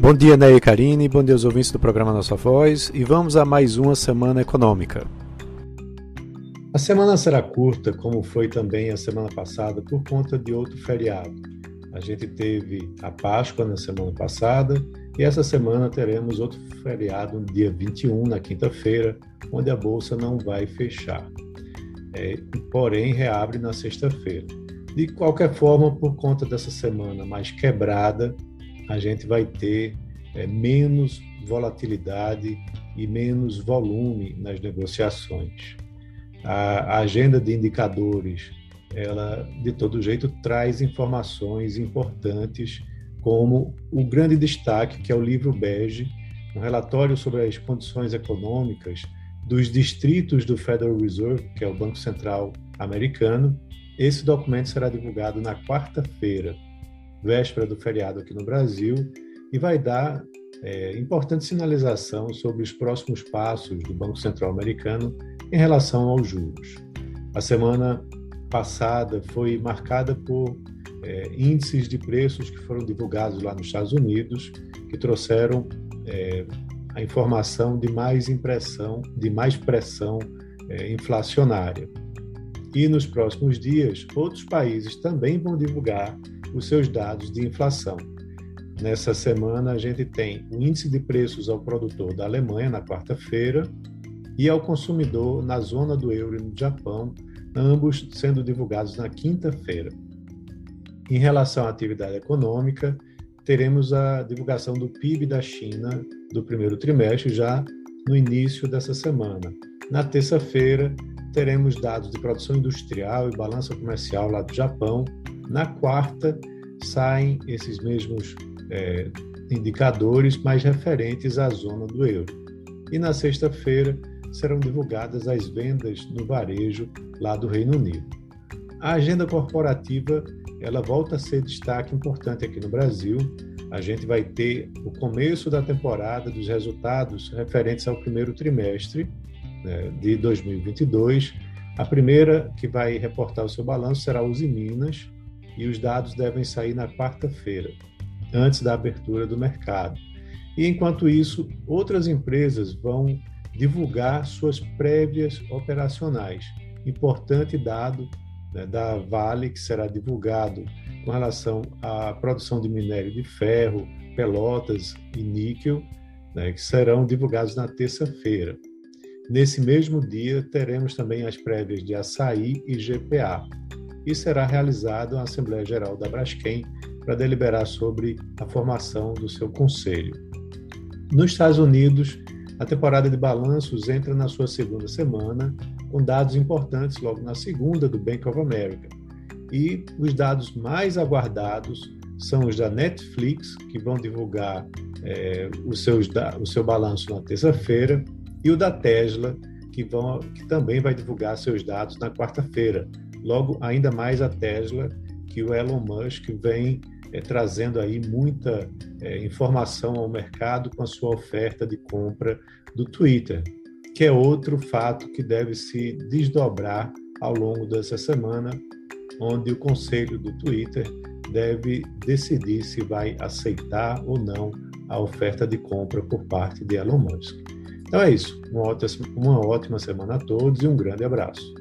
Bom dia, Ney e Karine, bom dia aos ouvintes do programa Nossa Voz e vamos a mais uma semana econômica. A semana será curta, como foi também a semana passada, por conta de outro feriado. A gente teve a Páscoa na semana passada e essa semana teremos outro feriado no dia 21, na quinta-feira, onde a bolsa não vai fechar. É, porém, reabre na sexta-feira. De qualquer forma, por conta dessa semana mais quebrada, a gente vai ter é, menos volatilidade e menos volume nas negociações. A, a agenda de indicadores, ela de todo jeito traz informações importantes, como o grande destaque que é o livro bege, um relatório sobre as condições econômicas dos distritos do Federal Reserve, que é o Banco Central americano. Esse documento será divulgado na quarta-feira, véspera do feriado aqui no Brasil, e vai dar é, importante sinalização sobre os próximos passos do Banco Central americano em relação aos juros. A semana passada foi marcada por é, índices de preços que foram divulgados lá nos Estados Unidos, que trouxeram é, a informação de mais impressão, de mais pressão é, inflacionária. E nos próximos dias, outros países também vão divulgar os seus dados de inflação. Nessa semana, a gente tem o índice de preços ao produtor da Alemanha, na quarta-feira, e ao consumidor na zona do euro e no Japão, ambos sendo divulgados na quinta-feira. Em relação à atividade econômica, teremos a divulgação do PIB da China do primeiro trimestre já no início dessa semana. Na terça-feira, teremos dados de produção industrial e balança comercial lá do Japão. Na quarta, saem esses mesmos é, indicadores mais referentes à zona do euro. E na sexta-feira serão divulgadas as vendas no varejo lá do Reino Unido. A agenda corporativa ela volta a ser destaque importante aqui no Brasil. A gente vai ter o começo da temporada dos resultados referentes ao primeiro trimestre né, de 2022. A primeira que vai reportar o seu balanço será a Uzi Minas e os dados devem sair na quarta-feira antes da abertura do mercado. E enquanto isso, outras empresas vão divulgar suas prévias operacionais. Importante dado né, da Vale, que será divulgado com relação à produção de minério de ferro, pelotas e níquel, né, que serão divulgados na terça-feira. Nesse mesmo dia, teremos também as prévias de açaí e GPA. E será realizada a Assembleia Geral da Braskem para deliberar sobre a formação do seu conselho. Nos Estados Unidos, a temporada de balanços entra na sua segunda semana, com dados importantes logo na segunda do Bank of America. E os dados mais aguardados são os da Netflix, que vão divulgar é, os seus, o seu balanço na terça-feira, e o da Tesla, que, vão, que também vai divulgar seus dados na quarta-feira. Logo, ainda mais a Tesla, que o Elon Musk vem é, trazendo aí muita é, informação ao mercado com a sua oferta de compra do Twitter, que é outro fato que deve se desdobrar ao longo dessa semana, onde o conselho do Twitter deve decidir se vai aceitar ou não a oferta de compra por parte de Elon Musk. Então é isso. Uma ótima, uma ótima semana a todos e um grande abraço.